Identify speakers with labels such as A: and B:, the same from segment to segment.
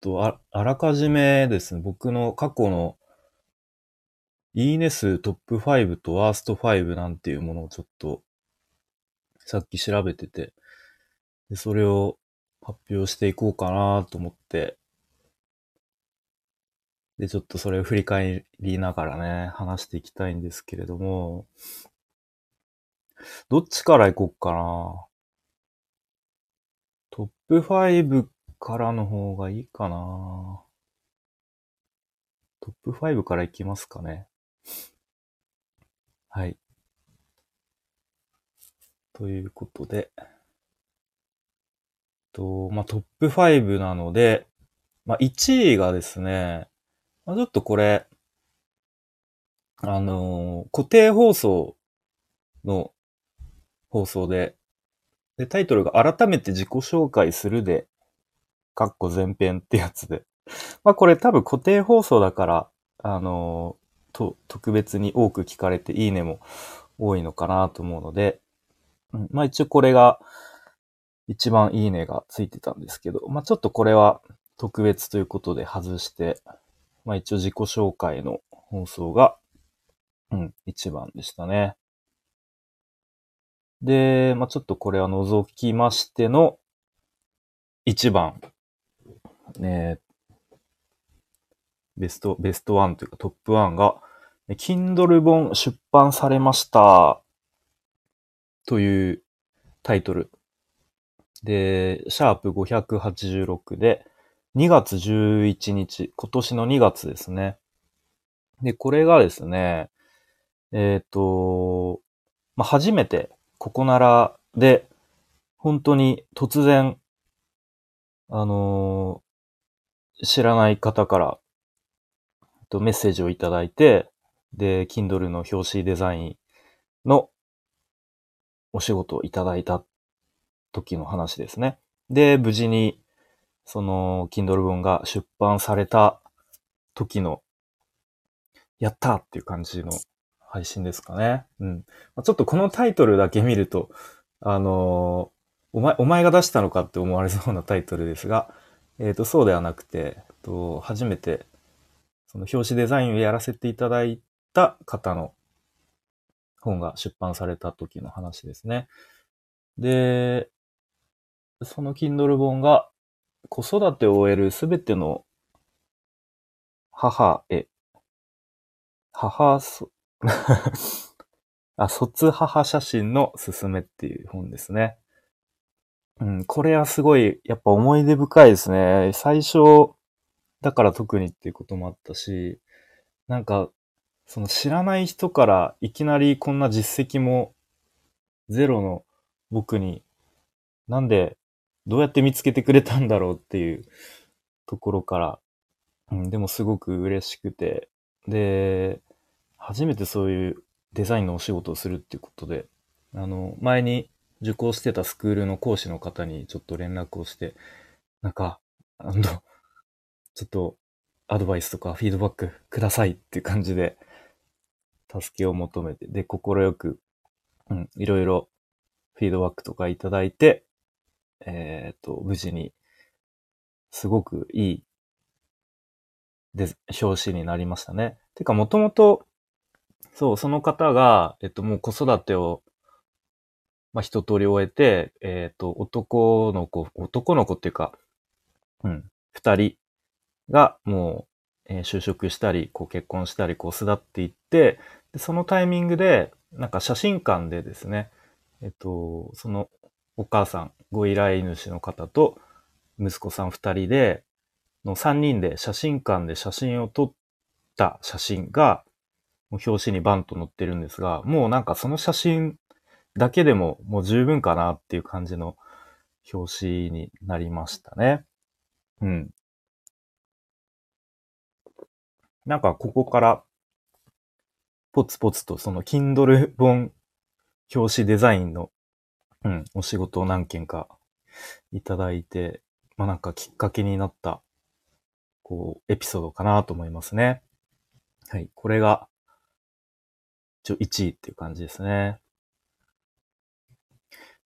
A: と、ああらかじめですね、僕の過去のいいね数トップ5とワースト5なんていうものをちょっとさっき調べてて、でそれを発表していこうかなと思って、で、ちょっとそれを振り返りながらね、話していきたいんですけれども、どっちから行こうかな？トップ5からの方がいいかな。トップ5から行きますかね。はい。ということで、と、まあ、トップ5なので、まあ、1位がですね、まあ、ちょっとこれ、あのー、固定放送の放送で、で、タイトルが改めて自己紹介するで、かっこ前編ってやつで。まあこれ多分固定放送だから、あのー、と、特別に多く聞かれていいねも多いのかなと思うので、まあ一応これが一番いいねがついてたんですけど、まあちょっとこれは特別ということで外して、まあ一応自己紹介の放送が、うん、一番でしたね。で、まあ、ちょっとこれは除きましての1番、えベスト、ベストワンというかトップワンが、Kindle 本出版されましたというタイトル。で、シャープ586で、2月11日、今年の2月ですね。で、これがですね、えっ、ー、と、まあ、初めてここならで、本当に突然、あの、知らない方から、とメッセージをいただいて、で、Kindle の表紙デザインのお仕事をいただいた時の話ですね。で、無事に、その、Kindle 本が出版された時の、やったっていう感じの配信ですかね。うん。ちょっとこのタイトルだけ見ると、あのー、お前、お前が出したのかって思われそうなタイトルですが、えっ、ー、と、そうではなくて、えっと、初めて、その表紙デザインをやらせていただいた方の本が出版された時の話ですね。で、その Kindle 本が子育てを終えるすべての母へ、母そ あ、卒母写真のすすめっていう本ですね。うん、これはすごい、やっぱ思い出深いですね。最初、だから特にっていうこともあったし、なんか、その知らない人からいきなりこんな実績もゼロの僕に、なんで、どうやって見つけてくれたんだろうっていうところから、うん、でもすごく嬉しくて、で、初めてそういうデザインのお仕事をするっていうことで、あの、前に受講してたスクールの講師の方にちょっと連絡をして、なんか、あの、ちょっとアドバイスとかフィードバックくださいっていう感じで、助けを求めて、で、心よく、うん、いろいろフィードバックとかいただいて、えっ、ー、と、無事に、すごくいいで、表紙になりましたね。てか、もともと、そう、その方が、えっと、もう子育てを、まあ、一通り終えて、えっと、男の子、男の子っていうか、うん、二人がもう、えー、就職したり、こう結婚したり、こう巣立っていって、でそのタイミングで、なんか写真館でですね、えっと、そのお母さん、ご依頼主の方と、息子さん二人で、の三人で写真館で写真を撮った写真が、表紙にバンと載ってるんですが、もうなんかその写真だけでももう十分かなっていう感じの表紙になりましたね。うん。なんかここからポツポツとその Kindle 本表紙デザインの、うん、お仕事を何件かいただいて、まあなんかきっかけになった、こう、エピソードかなと思いますね。はい。これが一応1位っていう感じですね。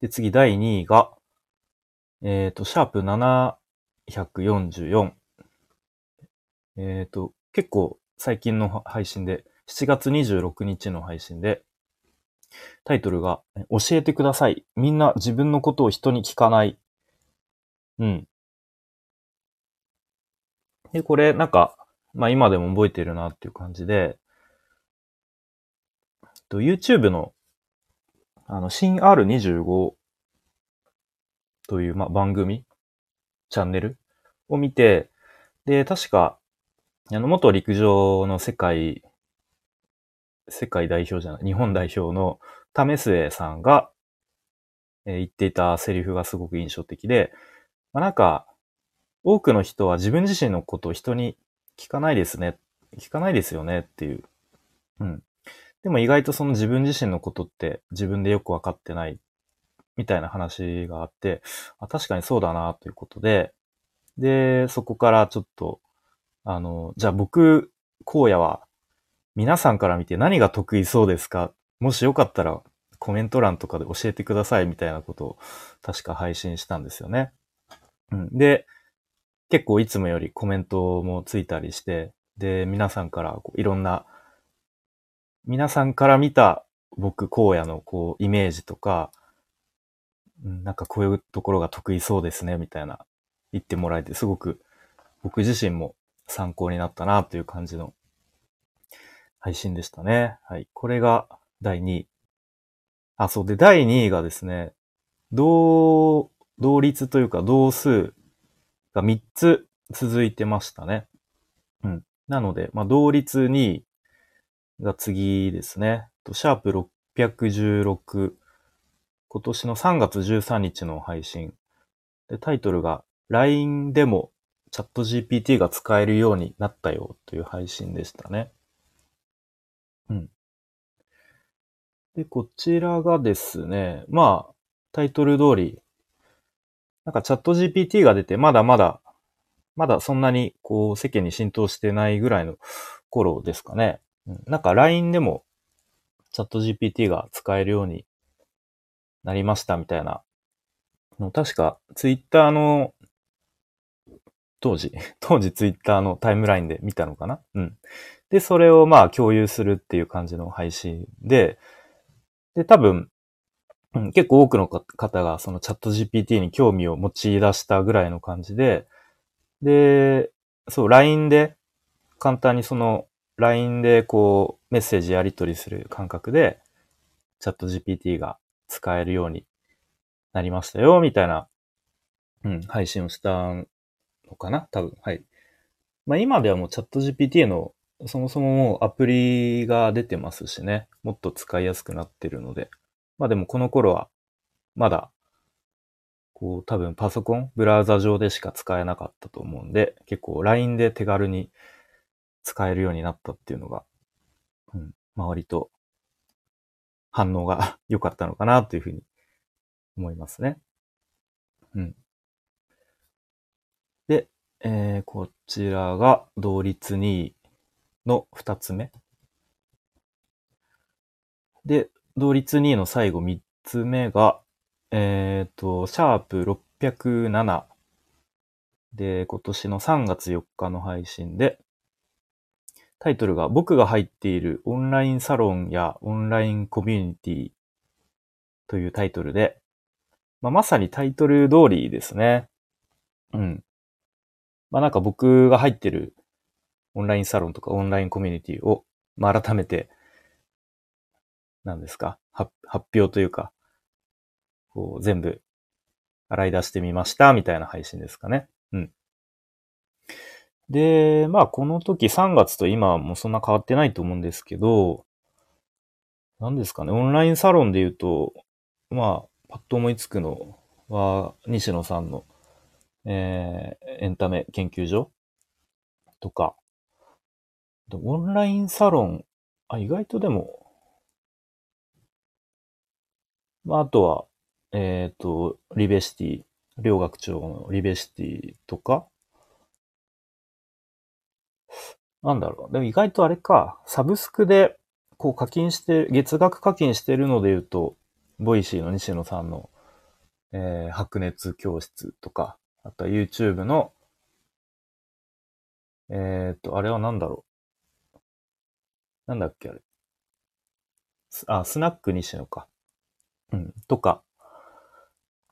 A: で、次、第2位が、えっ、ー、と、シャープ744。えっ、と、結構最近の配信で、7月26日の配信で、タイトルが、教えてください。みんな自分のことを人に聞かない。うん。で、これ、なんか、まあ今でも覚えてるなっていう感じで、と YouTube の、あの、新 R25 という、まあ、番組、チャンネルを見て、で、確か、あの、元陸上の世界、世界代表じゃない、日本代表の為末さんが、えー言っていたセリフがすごく印象的で、まあ、なんか、多くの人は自分自身のことを人に聞かないですね。聞かないですよねっていう。うん。でも意外とその自分自身のことって自分でよくわかってないみたいな話があって、あ確かにそうだなということで、で、そこからちょっと、あの、じゃあ僕、荒野は皆さんから見て何が得意そうですか？もしよかったらコメント欄とかで教えてくださいみたいなことを確か配信したんですよね。うん。で、結構いつもよりコメントもついたりして、で、皆さんからこういろんな、皆さんから見た僕、荒野のこうイメージとか、なんかこういうところが得意そうですね、みたいな言ってもらえて、すごく僕自身も参考になったなという感じの配信でしたね。はい。これが第2位。あ、そうで、第2位がですね、同、同率というか同数が3つ続いてましたね。うん。なので、まあ、同率2位が次ですね。シャープ616。今年の3月13日の配信。で、タイトルが LINE でもチャット GPT が使えるようになったよという配信でしたね。うん。で、こちらがですね、まあ、タイトル通り、なんかチャット GPT が出て、まだまだ、まだそんなにこう世間に浸透してないぐらいの頃ですかね。なんか LINE でもチャット GPT が使えるようになりましたみたいな。確か Twitter の当時、当時 Twitter のタイムラインで見たのかな？うん。で、それをまあ共有するっていう感じの配信で、で、多分、結構多くの方がそのチャット GPT に興味を持ち出したぐらいの感じで、で、そう、LINE で、簡単にその LINE でこうメッセージやり取りする感覚で、チャット GPT が使えるようになりましたよ、みたいな、うん、配信をしたのかな多分、はい。まあ今ではもうチャット GPT のそもそももうアプリが出てますしね、もっと使いやすくなってるので。まあでもこの頃は、まだ、こう多分パソコン、ブラウザ上でしか使えなかったと思うんで、結構 LINE で手軽に使えるようになったっていうのが、うん、まあ割と反応が 良かったのかなというふうに思いますね。うん。で、えー、こちらが同率2位の2つ目。で、同率2位の最後3つ目が、えっ、と、シャープ607で、今年の3月4日の配信で、タイトルが僕が入っているオンラインサロンやオンラインコミュニティというタイトルで、まあ、まさにタイトル通りですね。うん。まあなんか僕が入ってるオンラインサロンとかオンラインコミュニティを、まあ改めて、何ですか発発表というか、こう全部洗い出してみましたみたいな配信ですかね。で、まあこの時3月と今もうそんな変わってないと思うんですけど、何ですかね、オンラインサロンで言うと、まあ、パッと思いつくのは、西野さんの、えー、エンタメ研究所とか、オンラインサロン、あ、意外とでも、まあ、あとは、えっ、と、リベシティ、両学長のリベシティとか、なんだろう。でも意外とあれか、サブスクで、こう課金して、月額課金してるので言うと、ボイシーの西野さんの、えー白熱教室とか、あとは YouTube の、えっ、と、あれは何だろう。なんだっけ、あれ。あ、スナック西野か。うん、とか。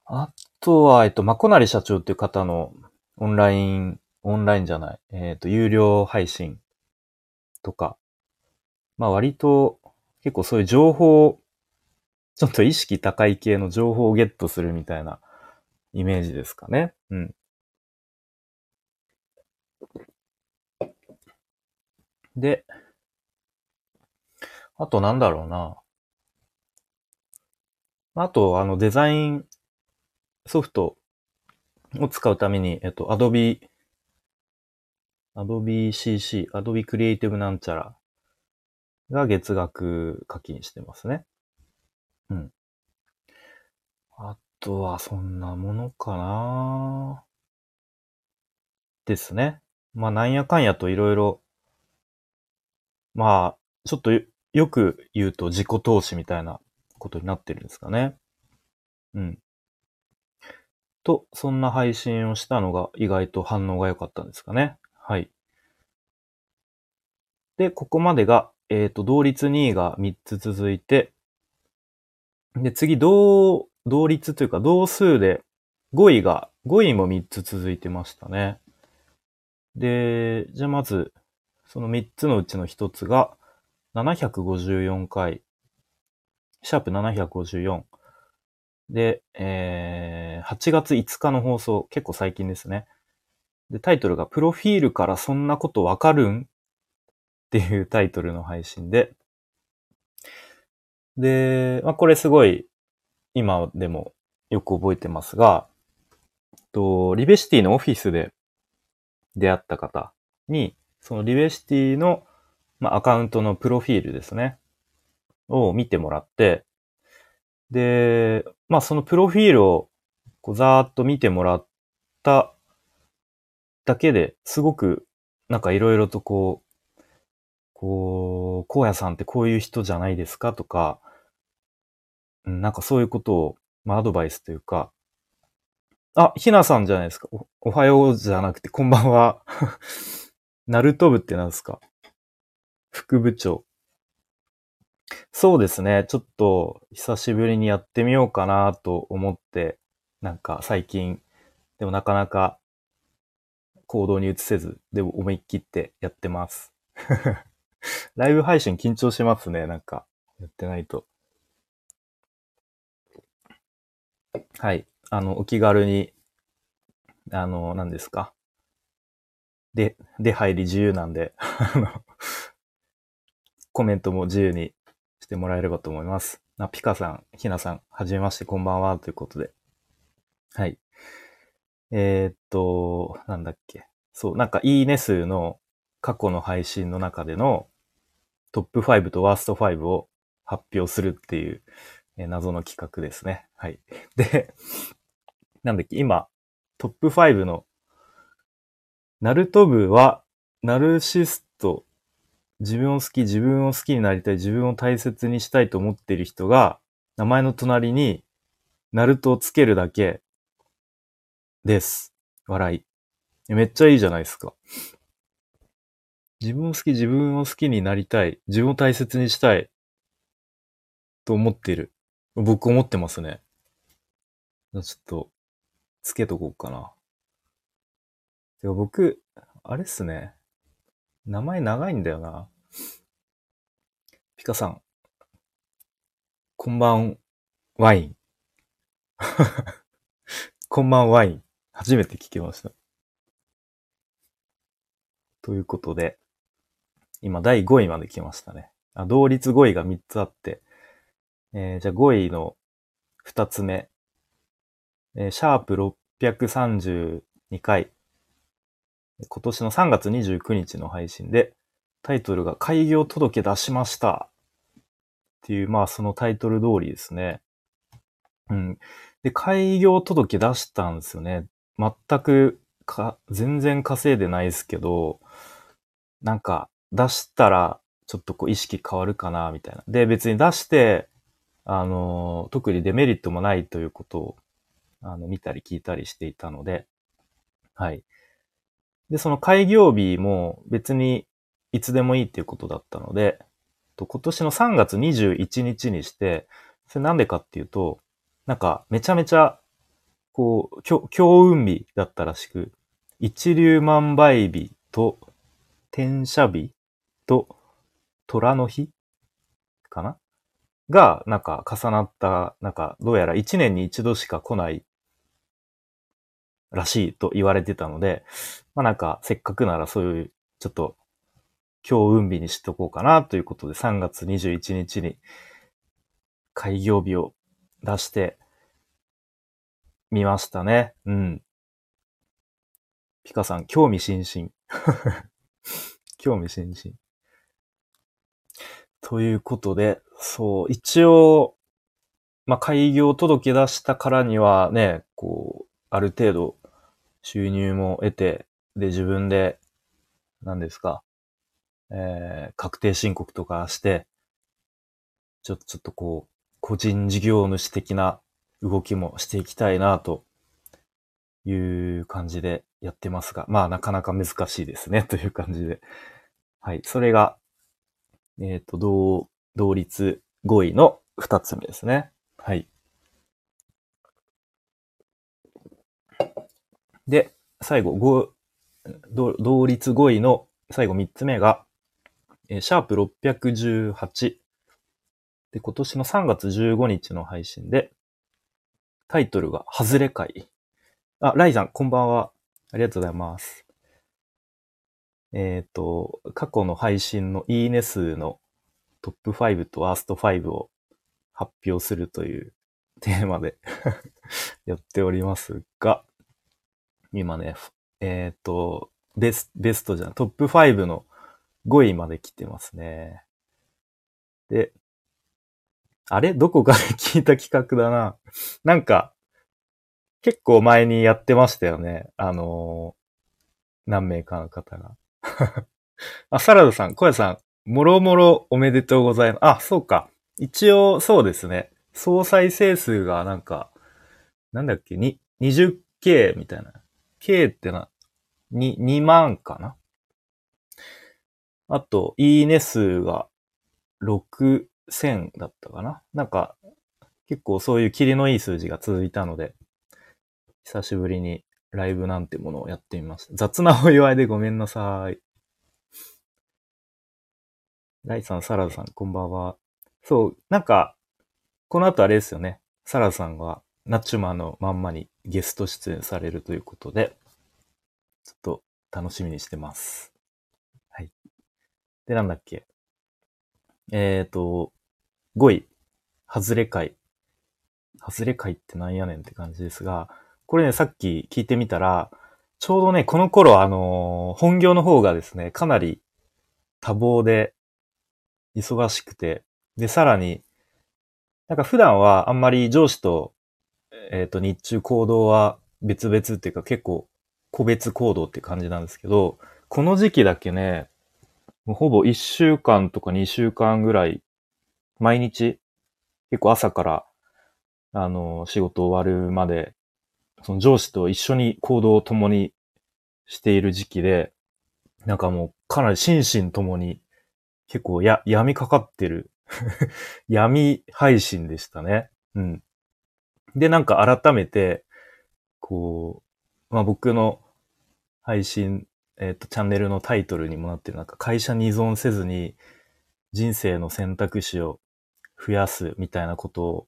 A: あとは、えっと、まこなり社長っていう方のオンライン、オンラインじゃない、えっ、と、有料配信とか。まあ割と、結構そういう情報、ちょっと意識高い系の情報をゲットするみたいなイメージですかね。うん。で、あとなんだろうな。あと、あの、デザインソフトを使うために、えっと、Adobe、Adobe CC、Adobe Creative なんちゃらが月額課金してますね。うん。あとはそんなものかなですね。まあなんやかんやといろいろ、まあ、ちょっとよよく言うと自己投資みたいなことになってるんですかね。うん。と、そんな配信をしたのが意外と反応が良かったんですかね。はい。で、ここまでが、えっ、と、同率2位が3つ続いて、で、次、同、同率というか、同数で5位が、5位も3つ続いてましたね。で、じゃあまず、その3つのうちの1つが、754回、シャープ754。で、えー、8月5日の放送、結構最近ですね。で、タイトルが、プロフィールからそんなことわかるん？っていうタイトルの配信で、で、まあ、これすごい、今でもよく覚えてますが、と、リベシティのオフィスで出会った方に、そのリベシティの、まあ、アカウントのプロフィールですね。を見てもらって、で、まあそのプロフィールをこうざーっと見てもらっただけですごくなんかいろいろとこう、こう、荒野さんってこういう人じゃないですかとか、なんかそういうことを、まあアドバイスというか、あ、ひなさんじゃないですか。おおはようじゃなくて、こんばんは。ナルト部って何ですか？副部長。そうですね。ちょっと久しぶりにやってみようかなと思って、なんか最近、でもなかなか行動に移せず、でも思い切ってやってます。ライブ配信緊張しますね。なんか、やってないと。はい。あの、お気軽に、あの、何ですか。で、出入り自由なんで、あの、コメントも自由にしてもらえればと思います。あピカさん、ひなさん、はじめまして、こんばんは、ということで。はい。えーっと、なんだっけ。そう、なんか、いいね数の過去の配信の中でのトップ5とワースト5を発表するっていう、えー謎の企画ですね。はい。で、なんだっけ、今、トップ5の、ナルト部は、ナルシスト、自分を好き、自分を好きになりたい、自分を大切にしたいと思っている人が、名前の隣に、ナルトをつけるだけです。笑い。めっちゃいいじゃないですか。自分を好き、自分を好きになりたい、自分を大切にしたい、と思っている。僕思ってますね。ちょっと、つけとこうかな。てか僕、あれっすね。名前長いんだよな。ピカさん。こんばん、ワイン。こんばんワイン。初めて聞きました。ということで、今第5位まで来ましたね。あ同率5位が3つあって、えーじゃあ5位の2つ目。えーシャープ632回。今年の3月29日の配信で、タイトルが開業届出しました。っていう、まあそのタイトル通りですね。うん。で、開業届出したんですよね。全くか、全然稼いでないですけど、なんか出したらちょっとこう意識変わるかな、みたいな。で、別に出して、あの、特にデメリットもないということを、あの、見たり聞いたりしていたので、はい。で、その開業日も別にいつでもいいっていうことだったので、と今年の3月21日にして、それなんでかっていうと、なんかめちゃめちゃ、こう、強運日だったらしく、一粒万倍日と転写日と虎の日かな？が、なんか重なった、なんかどうやら一年に一度しか来ないらしいと言われてたので、まあなんかせっかくならそういうちょっと強運日にしとこうかなということで3月21日に開業日を出してみましたね。うん。ピカさん、興味津々。興味津々。ということで、そう、一応、まあ、開業届出したからにはね、こう、ある程度収入も得て、で、自分で、何ですか、えー、確定申告とかして、ちょっと、ちょっとこう、個人事業主的な動きもしていきたいな、という感じでやってますが、まあ、なかなか難しいですね、という感じで。はい。それが、えっ、ー、と、同、同率5位の2つ目ですね。はい。で、最後、5、同率5位の最後3つ目が、えー、シャープ618。で、今年の3月15日の配信で、タイトルが、外れ会。あ、ライさん、こんばんは。ありがとうございます。えっ、ー、と、過去の配信のいいね数のトップ5とワースト5を発表するというテーマで やっておりますが、今ね、えっ、ー、と、ベスベストじゃん、トップ5の5位まで来てますね。で、あれ？どこかで聞いた企画だな。なんか、結構前にやってましたよね。あのー、何名かの方が。あ、サラダさん、小屋さん、もろもろおめでとうございます。あ、そうか。一応、そうですね。総再生数がなんか、なんだっけ、に、20K みたいな。K ってな、に、2万かなあと、いいね数が6 6000だったかななんか、結構そういうキリのいい数字が続いたので、久しぶりにライブなんてものをやってみました。雑なお祝いでごめんなさい。ライさん、サラダさん、こんばんは。そう、なんか、この後あれですよね。サラダさんは、ナチュマのまんまにゲスト出演されるということで、ちょっと楽しみにしてます。はい。で、なんだっけ。えっ、ー、と、5位、外れ会。外れ会ってなんやねんって感じですが、これね、さっき聞いてみたら、ちょうどね、この頃、あのー、本業の方がですね、かなり多忙で、忙しくて、で、さらに、なんか普段はあんまり上司と、えっ、ー、と、日中行動は別々っていうか結構個別行動って感じなんですけど、この時期だけね、もうほぼ1週間とか2週間ぐらい、毎日、結構朝から、あの、仕事終わるまでその上司と一緒に行動を共にしている時期で、なんかもうかなり心身ともに結構や、闇かかってる 闇配信でしたね。うん。で、なんか改めて、こう、まあ僕の配信、えっ、と、チャンネルのタイトルにもなってる、なんか会社に依存せずに人生の選択肢を増やすみたいなことを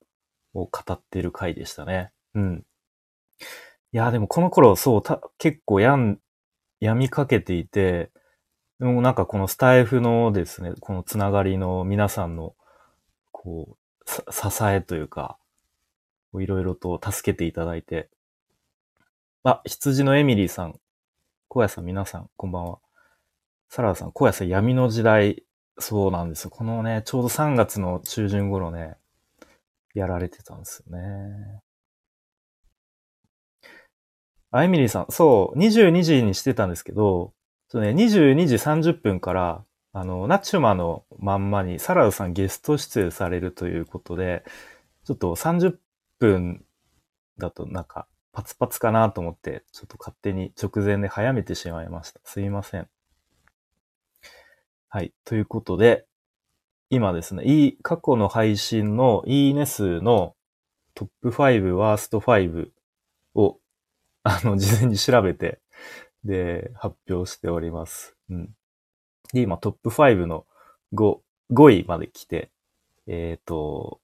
A: 語ってる回でしたね。うん。いや、でもこの頃、そう、た結構やん、病みかけていて、でもなんかこのスタイフのですね、このつながりの皆さんの、こう、支えというか、いろいろと助けていただいて。あ、羊のエミリーさん、小屋さん皆さん、こんばんは。サラダさん、小屋さん闇の時代、そうなんですよ。このね、ちょうど3月の中旬頃ね、やられてたんですよね。あ、エミリーさん、そう、22時にしてたんですけど、そうね、22時30分から、あの、ナチュマのまんまにサラダさんゲスト出演されるということで、ちょっと30分だとなんかパツパツかなと思って、ちょっと勝手に直前で早めてしまいました。すいません。はい。ということで、今ですね、いい、過去の配信のいいね数のトップ5、ワースト5を、あの、事前に調べて、で、発表しております。うん。で、今トップ5の5、5位まで来て、えっ、と、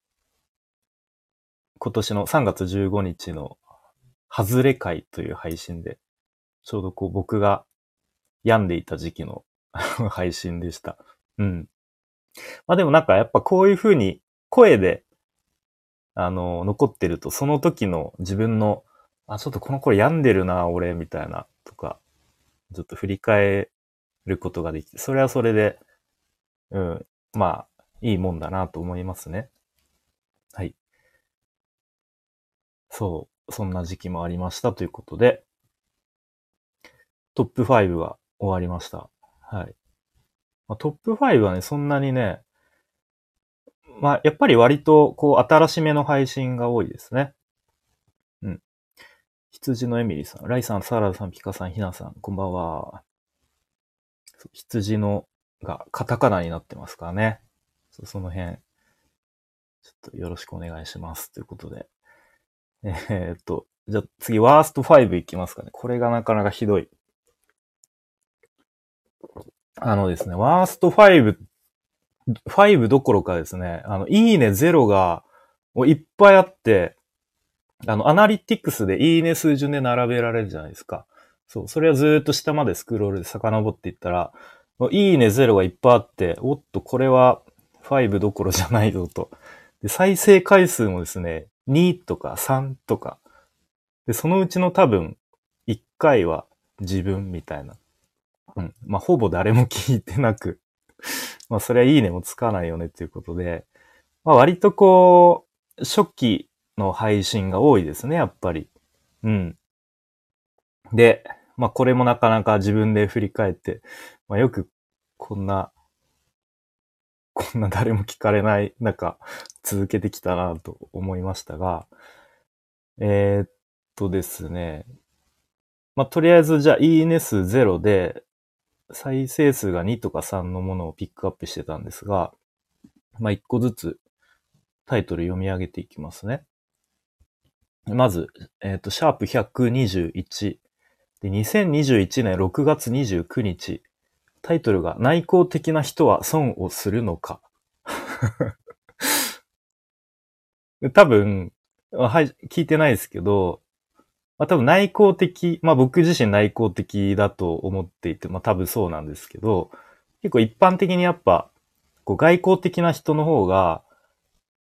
A: 今年の3月15日の外れ会という配信で、ちょうどこう僕が病んでいた時期の 配信でした。うん。まあでもなんかやっぱこういう風に声で、あの、残ってると、その時の自分の、あ、ちょっとこの声病んでるな、俺、みたいな、とか、ちょっと振り返ることができて、それはそれで、うん、まあ、いいもんだなと思いますね。はい。そう、そんな時期もありましたということで、トップ5は終わりました。はい。まあ、トップ5はね、そんなにね、まあ、やっぱり割と、こう、新しめの配信が多いですね。うん。羊のエミリーさん、ライさん、サーラダさん、ピカさん、ヒナさん、こんばんは。羊のがカタカナになってますからね。その辺、ちょっとよろしくお願いします。ということで。えーっと、じゃあ次、ワースト5いきますかね。これがなかなかひどい。あのですね、ワースト5、5どころかですね、あの、いいね0がもういっぱいあって、あの、アナリティクスでいいね数順で並べられるじゃないですか。そう、それをずっと下までスクロールで遡っていったら、いいね0がいっぱいあって、おっと、これは5どころじゃないぞと。で、再生回数もですね、2とか3とか。で、そのうちの多分、1回は自分みたいな。うん。まあ、ほぼ誰も聞いてなく。まあ、それはいいねもつかないよねっていうことで。まあ、割とこう、初期の配信が多いですね、やっぱり。うん。で、まあ、これもなかなか自分で振り返って、まあ、よくこんな、こんな誰も聞かれない中、続けてきたなと思いましたが、えーっとですね、まあ、とりあえずじゃあいいね数0で、再生数が2とか3のものをピックアップしてたんですが、まあ、1個ずつタイトル読み上げていきますね。まず、えーっと、シャープ121。で、2021年6月29日。タイトルが内向的な人は損をするのか。多分、はい、聞いてないですけど、まあ多分内向的、まあ僕自身内向的だと思っていて、まあ多分そうなんですけど、結構一般的にやっぱ、こう外交的な人の方が、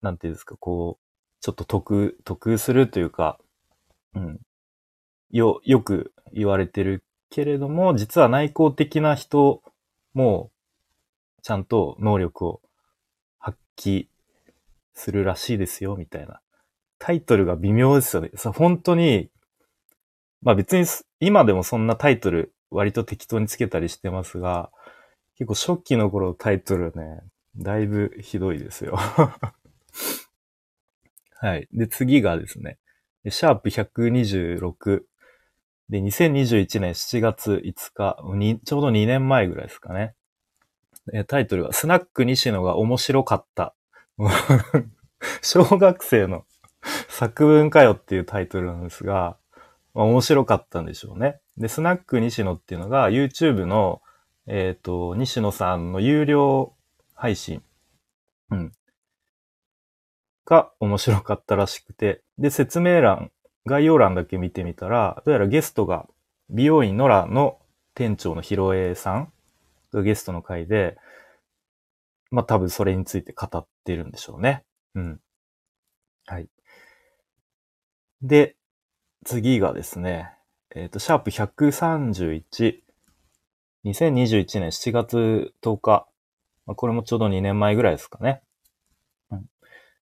A: なんていうんですか、こう、ちょっと得、得するというか、うん。よ、よく言われてるけれども、実は内向的な人も、ちゃんと能力を発揮するらしいですよ、みたいな。タイトルが微妙ですよね。さ、本当に、まあ別に今でもそんなタイトル割と適当につけたりしてますが、結構初期の頃のタイトルね、だいぶひどいですよ。はい。で、次がですね、シャープ126。で、2021年7月5日、ちょうど2年前ぐらいですかね。タイトルは、スナック西野が面白かった。小学生の作文かよっていうタイトルなんですが、まあ面白かったんでしょうね。で、スナック西野っていうのが YouTube の、えっ、と、西野さんの有料配信、うん、が面白かったらしくて、で、説明欄、概要欄だけ見てみたら、どうやらゲストが美容院ノラの店長のヒロエさんがゲストの回で、まあ多分それについて語ってるんでしょうね。うん。はい。で、次がですね、えっ、と、シャープ131。2021年7月10日。まあ、これもちょうど2年前ぐらいですかね。うん、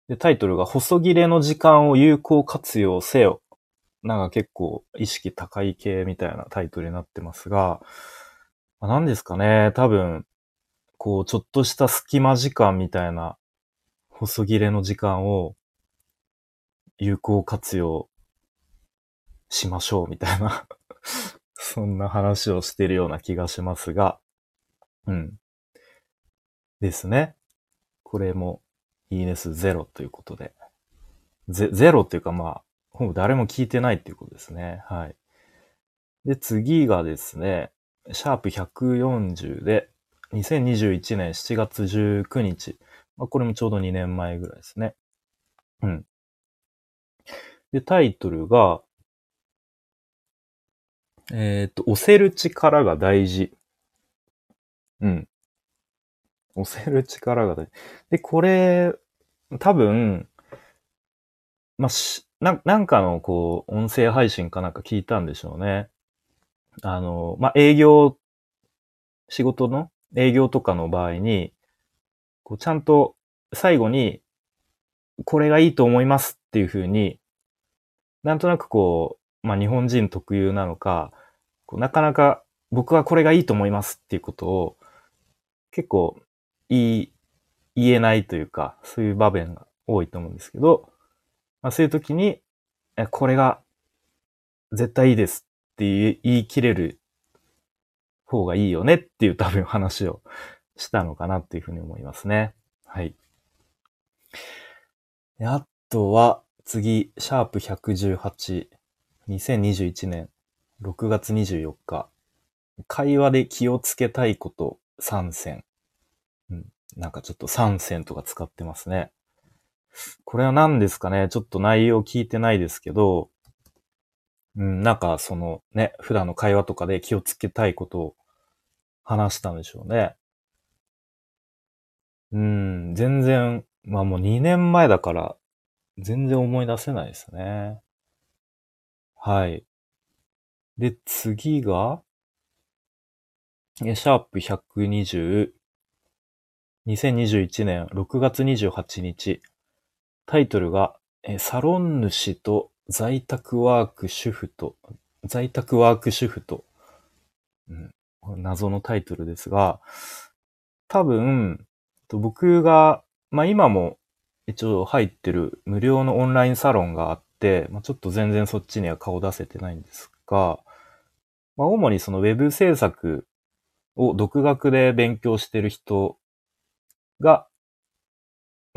A: で、タイトルが、細切れの時間を有効活用せよ。なんか結構意識高い系みたいなタイトルになってますが、ま、何ですかね。多分、こう、ちょっとした隙間時間みたいな細切れの時間を有効活用しましょうみたいな そんな話をしてるような気がしますが、うん。ですね。これもいいね数ゼロということで。ゼゼロっていうかまあ、ほぼ誰も聞いてないっていうことですね。はい。で、次がですね、シャープ140で、2021年7月19日。まあ、これもちょうど2年前ぐらいですね。うん。で、タイトルが、えっ、ー、と、押せる力が大事。うん。押せる力が大事。で、これ、多分、まあ、し、な、なんかの、こう、音声配信かなんか聞いたんでしょうね。あの、まあ、営業、仕事の営業とかの場合に、こう、ちゃんと最後に、これがいいと思いますっていうふうに、なんとなくこう、まあ、日本人特有なのか、こうなかなか僕はこれがいいと思いますっていうことを結構言い、言えないというか、そういう場面が多いと思うんですけど、まあ、そういう時に、これが絶対いいですって言い切れる方がいいよねっていう多分話をしたのかなっていうふうに思いますね。はい。あとは、次、シャープ118、2021年6月24日、会話で気をつけたいこと3選。うん、なんかちょっと3選とか使ってますね。これは何ですかね？ちょっと内容聞いてないですけど、うん、なんかそのね、普段の会話とかで気をつけたいことを話したんでしょうね。うん、全然、まあもう2年前だから、全然思い出せないですね。はい。で、次が、シャープ120、2021年6月28日、タイトルが、サロン主と在宅ワーク主婦と、在宅ワーク主婦と、うん、謎のタイトルですが、多分、僕が、まあ今も一応入ってる無料のオンラインサロンがあって、まあ、ちょっと全然そっちには顔出せてないんですが、まあ、主にそのウェブ制作を独学で勉強してる人が、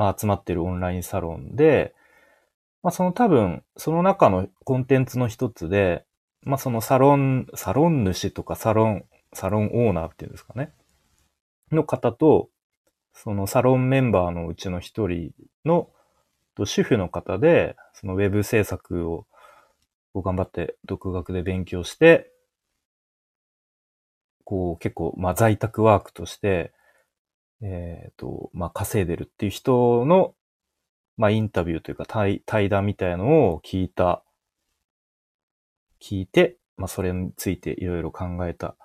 A: まあ、集まってるオンラインサロンで、まあ、その多分、その中のコンテンツの一つで、まあ、そのサロン、サロン主とかサロン、サロンオーナーっていうんですかね。の方と、そのサロンメンバーのうちの一人の主婦の方で、そのウェブ制作を頑張って独学で勉強して、こう結構、まあ在宅ワークとして、えっ、ー、と、まあ稼いでるっていう人の、まあインタビューというか対対談みたいのを聞いた、聞いて、まあそれについていろいろ考えた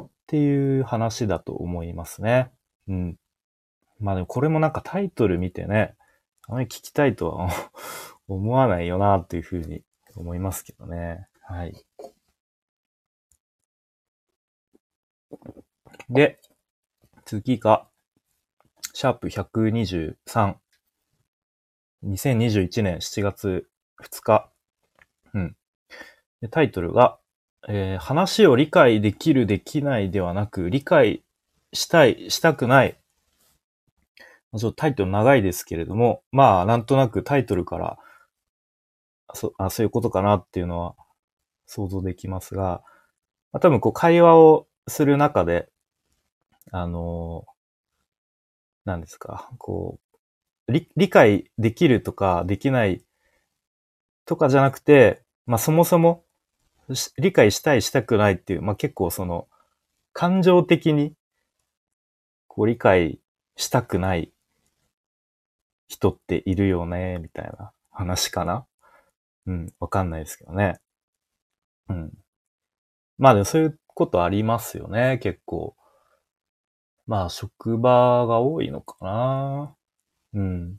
A: っていう話だと思いますね。うん。まあでもこれもなんかタイトル見てね、あまり聞きたいとは 思わないよなっていうふうに思いますけどね。はい。で、次が、シャープ123。2021年7月2日。うん。タイトルが、えー、話を理解できるできないではなく、理解したい、したくない。ちょっとタイトル長いですけれども、まあ、なんとなくタイトルからそあそういうことかなっていうのは想像できますが、まあ、多分こう会話をする中で、あの、何ですか、こう、理、理解できるとかできないとかじゃなくて、まあそもそも理解したいしたくないっていう、まあ結構その感情的にこう理解したくない人っているよね、みたいな話かな？うん、わかんないですけどね。うん。まあでもそういうことありますよね、結構。まあ、職場が多いのかな。うん。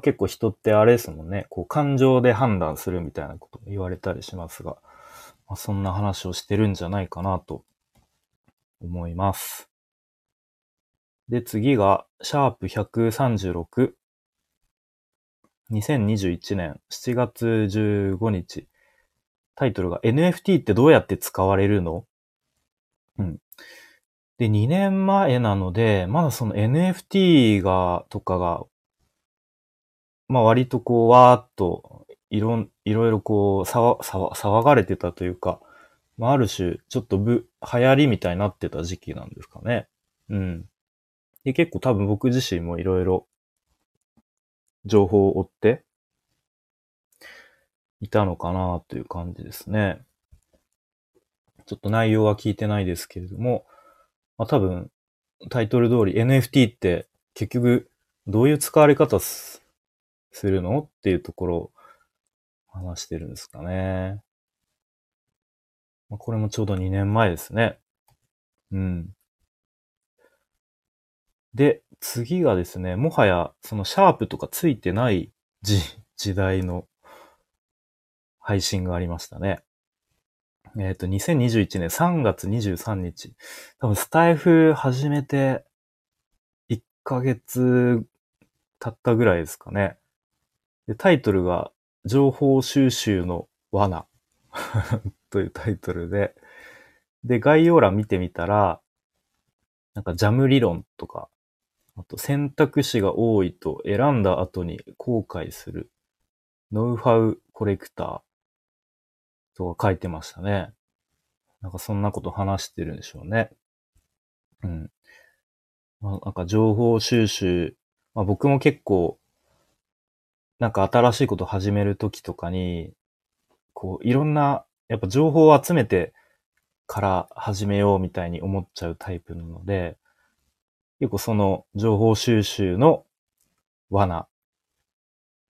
A: 結構人ってあれですもんね。こう、感情で判断するみたいなこと言われたりしますが、まあ、そんな話をしてるんじゃないかなと思います。で、次が、シャープ136。2021年7月15日。タイトルが NFT ってどうやって使われるの？うん。で、2年前なので、まだその NFT が、とかが、まあ割とこう、わーっと、いろん、いろいろこう、騒、騒、騒がれてたというか、まあある種、ちょっとぶ、流行りみたいになってた時期なんですかね。うん。で、結構多分僕自身もいろいろ情報を追っていたのかなという感じですね。ちょっと内容は聞いてないですけれども、まあ多分タイトル通り NFT って結局どういう使われ方するの？っていうところを話してるんですかね。まあ、これもちょうど2年前ですね。うん。で、次がですね、もはやそのシャープとかついてない時時代の配信がありましたね。えっ、ー、と、2021年3月23日。多分スタイフ始めて1ヶ月経ったぐらいですかね。で、タイトルが情報収集の罠 というタイトルで、で、概要欄見てみたら、なんかジャム理論とか、あと選択肢が多いと選んだ後に後悔するノウハウコレクターとか書いてましたね。なんかそんなこと話してるんでしょうね。うん。まあ、なんか情報収集、まあ、僕も結構、なんか新しいこと始めるときとかに、こう、いろんな、やっぱ情報を集めてから始めようみたいに思っちゃうタイプなので、結構その情報収集の罠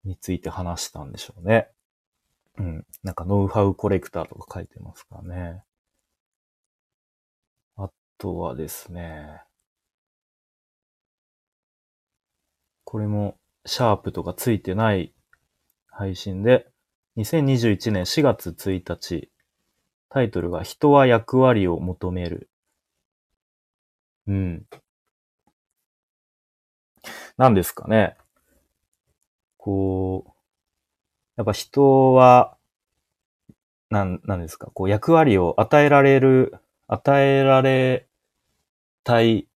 A: について話したんでしょうね。うん。なんかノウハウコレクターとか書いてますからね。あとはですね。これもシャープとかついてない配信で、2021年4月1日、タイトルが人は役割を求める。うん。何ですかね。こう、やっぱ人は、なん、なんですか、こう役割を与えられる、与えられたい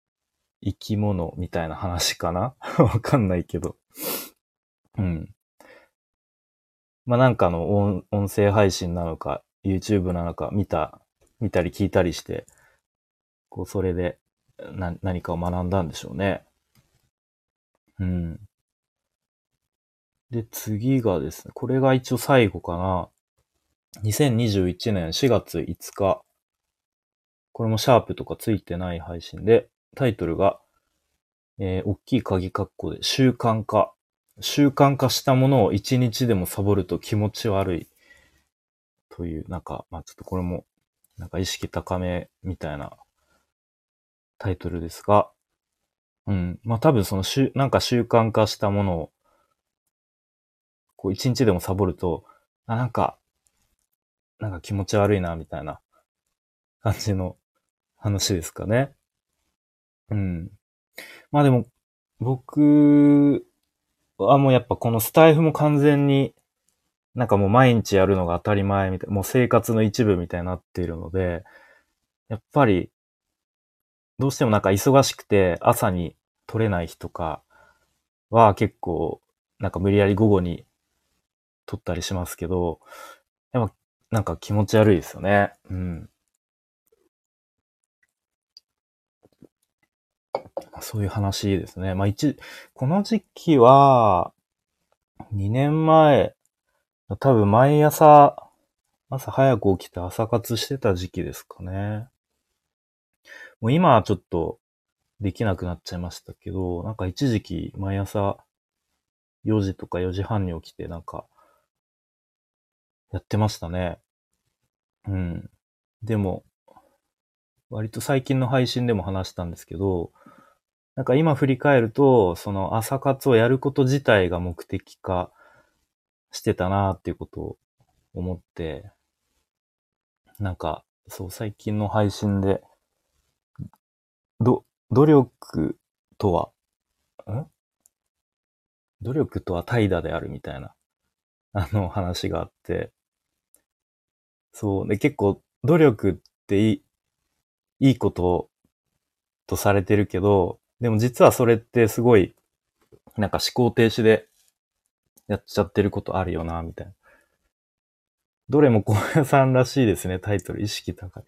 A: 生き物みたいな話かな？わかんないけど。うん。まあ、なんかの音音声配信なのか、YouTube なのか見た、見たり聞いたりして、こう、それで、な、何かを学んだんでしょうね。うん。で、次がですね、これが一応最後かな。2021年4月5日。これもシャープとかついてない配信で、タイトルが、えー、大きい鍵括弧で習慣化。習慣化したものを一日でもサボると気持ち悪い。という、なんか、まあちょっとこれも、なんか意識高めみたいなタイトルですが、うん。まあ多分その、なんか習慣化したものを、こう一日でもサボると、あ、なんか、なんか気持ち悪いな、みたいな感じの話ですかね。うん。まあでも、僕はもうやっぱこのスタイフも完全になんかもう毎日やるのが当たり前みたいな、もう生活の一部みたいになっているので、やっぱりどうしてもなんか忙しくて朝に取れない日とかは結構なんか無理やり午後に取ったりしますけど、やっぱなんか気持ち悪いですよね。うん。そういう話ですね。まあ一、この時期は、2年前、多分毎朝、朝早く起きて朝活してた時期ですかね。もう今はちょっとできなくなっちゃいましたけど、なんか一時期毎朝4時とか4時半に起きてなんかやってましたね。うん。でも、割と最近の配信でも話したんですけど、なんか今振り返ると、その朝活をやること自体が目的化してたなっていうことを思って、なんか、そう、最近の配信で、ど、努力とは、ん？努力とは怠惰であるみたいな、あの話があって、そう。で、結構、努力っていい、いいこととされてるけど、でも実はそれってすごい、なんか思考停止でやっちゃってることあるよな、みたいな。どれも小屋さんらしいですね、タイトル。意識高い。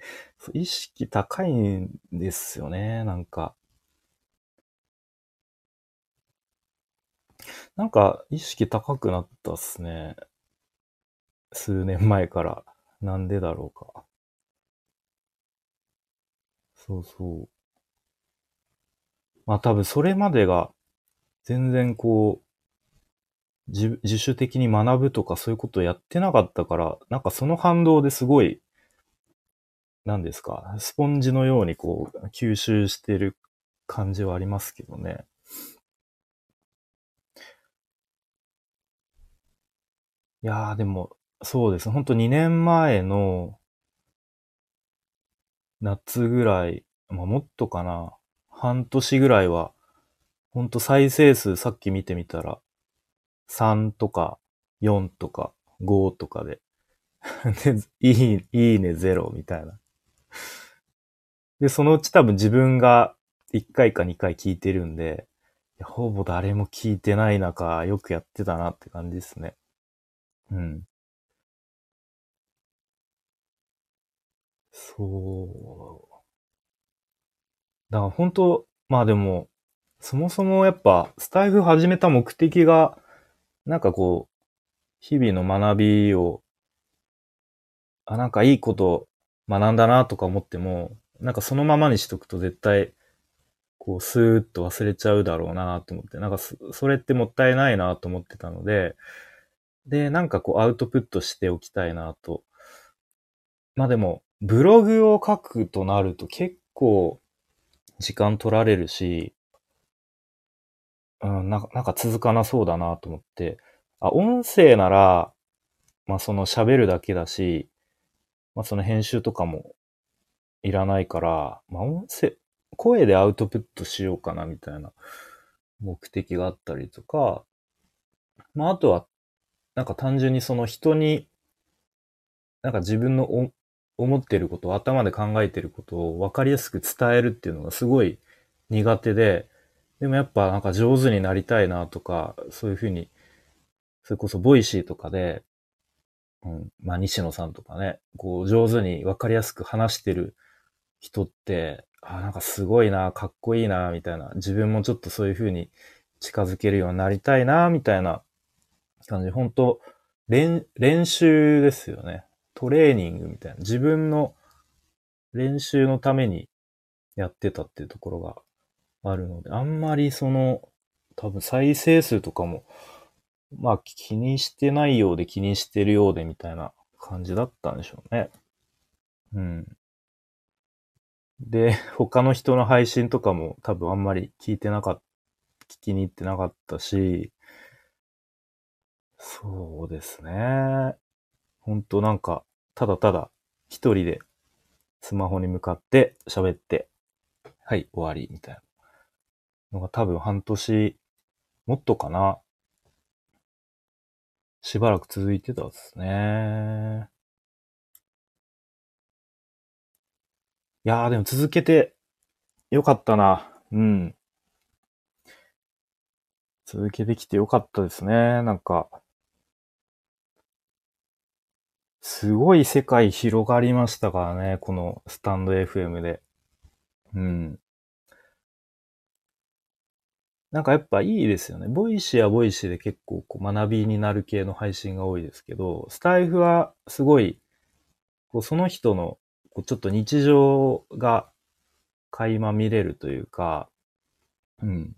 A: 意識高いんですよね、なんか。なんか、意識高くなったっすね。数年前から。なんでだろうか。そうそう。まあ多分それまでが全然こう、自自主的に学ぶとかそういうことをやってなかったから、なんかその反動ですごい、何ですか、スポンジのようにこう吸収してる感じはありますけどね。いやーでも、そうです。ほんと2年前の夏ぐらい、まあ、もっとかな。半年ぐらいは、ほんと再生数さっき見てみたら、3とか4とか5とかで で、いい、いいね0みたいな。で、そのうち多分自分が1回か2回聞いてるんで、ほぼ誰も聞いてない中、よくやってたなって感じですね。うん。そう。だから本当、まあでも、そもそもやっぱ、スタイフ始めた目的が、なんかこう、日々の学びを、あ、なんかいいこと学んだなとか思っても、なんかそのままにしとくと絶対、こう、スーッと忘れちゃうだろうなと思って、なんかそれってもったいないなと思ってたので、で、なんかこうアウトプットしておきたいなと。まあでも、ブログを書くとなると結構時間取られるし、うん、なんかなんか続かなそうだなと思って、あ、音声なら、まあその喋るだけだし、まあその編集とかもいらないから、まあ音声、声でアウトプットしようかなみたいな目的があったりとか、まああとは、なんか単純にその人に、なんか自分の思ってることを頭で考えてることを分かりやすく伝えるっていうのがすごい苦手で、でもやっぱなんか上手になりたいなとか、そういうふうに、それこそボイシーとかで、うん、まあ西野さんとかね、こう上手に分かりやすく話してる人って、あ、なんかすごいな、かっこいいな、みたいな、自分もちょっとそういうふうに近づけるようになりたいな、みたいな感じ。本当練、練習ですよね。トレーニングみたいな、自分の練習のためにやってたっていうところがあるので、あんまりその、多分再生数とかも、まあ気にしてないようで気にしてるようでみたいな感じだったんでしょうね。うん。で、他の人の配信とかも多分あんまり聞いてなかった、聞きに行ってなかったし、そうですね。ほんとなんか、ただただ一人でスマホに向かって喋って、はい、終わり、みたいなのが多分半年、もっとかな。しばらく続いてたですね。いやーでも続けてよかったな。うん。続けてきてよかったですね。なんか、すごい世界広がりましたからね、このスタンド FM で。うん。なんかやっぱいいですよね。ボイシーはボイシーで結構こう学びになる系の配信が多いですけど、スタイフはすごい、こうその人のこうちょっと日常が垣間見れるというか、うん。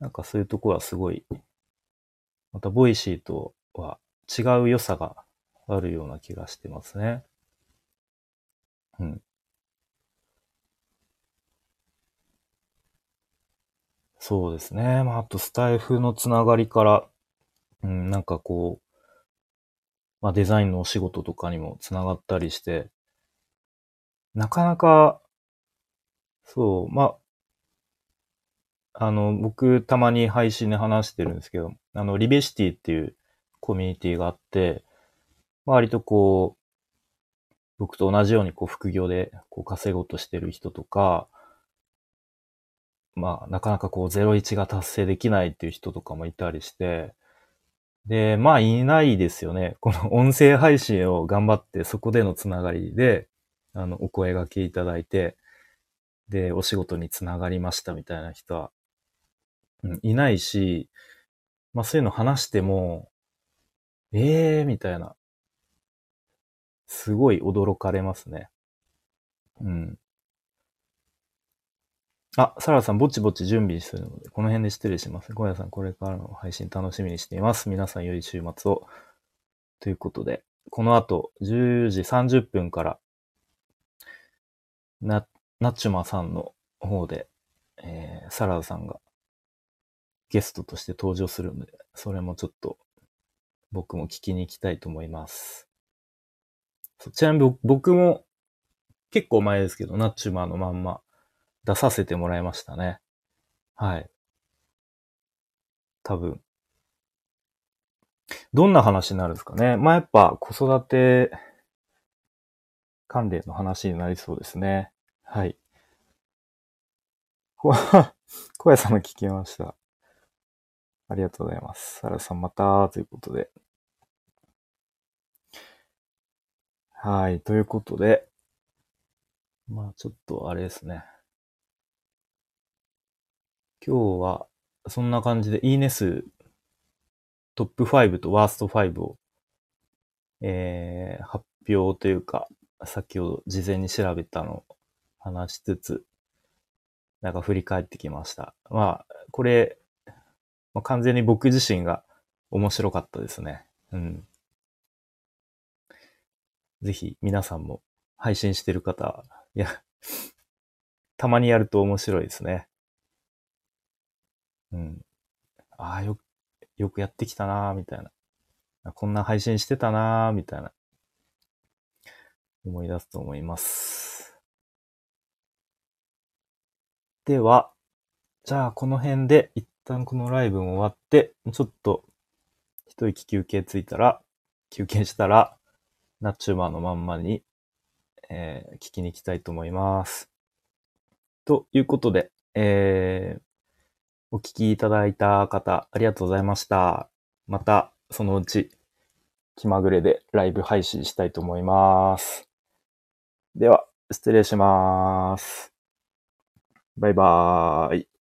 A: なんかそういうとこはすごい、またボイシーとは違う良さがあるような気がしてますね。うん。そうですね。まあ、あとスタイフのつながりから、うん、なんかこう、まあデザインのお仕事とかにもつながったりして、なかなか、そう、まあ、あの、僕たまに配信で話してるんですけど、あの、リベシティっていうコミュニティがあって、割とこう僕と同じようにこう副業でこう稼ごうとしてる人とか、まあ、なかなかこう01が達成できないっていう人とかもいたりして、で、まあいないですよね。この音声配信を頑張ってそこでのつながりで、あの、お声掛けいただいて、で、お仕事につながりましたみたいな人は、いないし、まあそういうの話しても、ええー、みたいな。すごい驚かれますね。うん。あ、サラさん、ぼちぼち準備するので、この辺で失礼します。ゴヤさん、これからの配信楽しみにしています。皆さん良い週末を。ということで、この後、10時30分から、な、ナッチュマさんの方で、えー、サラダさんがゲストとして登場するので、それもちょっと僕も聞きに行きたいと思います。ちなみに僕も結構前ですけど、ナッチュマーのまんま出させてもらいましたね。はい。多分。どんな話になるんですかね。まあ、やっぱ子育て関連の話になりそうですね。はい。小屋さんも聞きました。ありがとうございます。サラさんまた、ということで。はい、ということで。まあちょっとあれですね。今日は、そんな感じで、いいね数、トップ5とワースト5を、えー、発表というか、先ほど事前に調べたのを話しつつ、なんか振り返ってきました。まあ、これ、まあ、完全に僕自身が面白かったですね。うん。ぜひ皆さんも配信してる方、いや、たまにやると面白いですね。うん。ああ、よ、よくやってきたなーみたいな。こんな配信してたなーみたいな。思い出すと思います。では、じゃあこの辺で一旦このライブも終わって、ちょっと一息休憩ついたら、休憩したら、ナチューマーのまんまに、えー、聞きに行きたいと思います。ということで、えー、お聞きいただいた方、ありがとうございました。また、そのうち、気まぐれでライブ配信したいと思います。では、失礼します。バイバーイ。